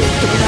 It's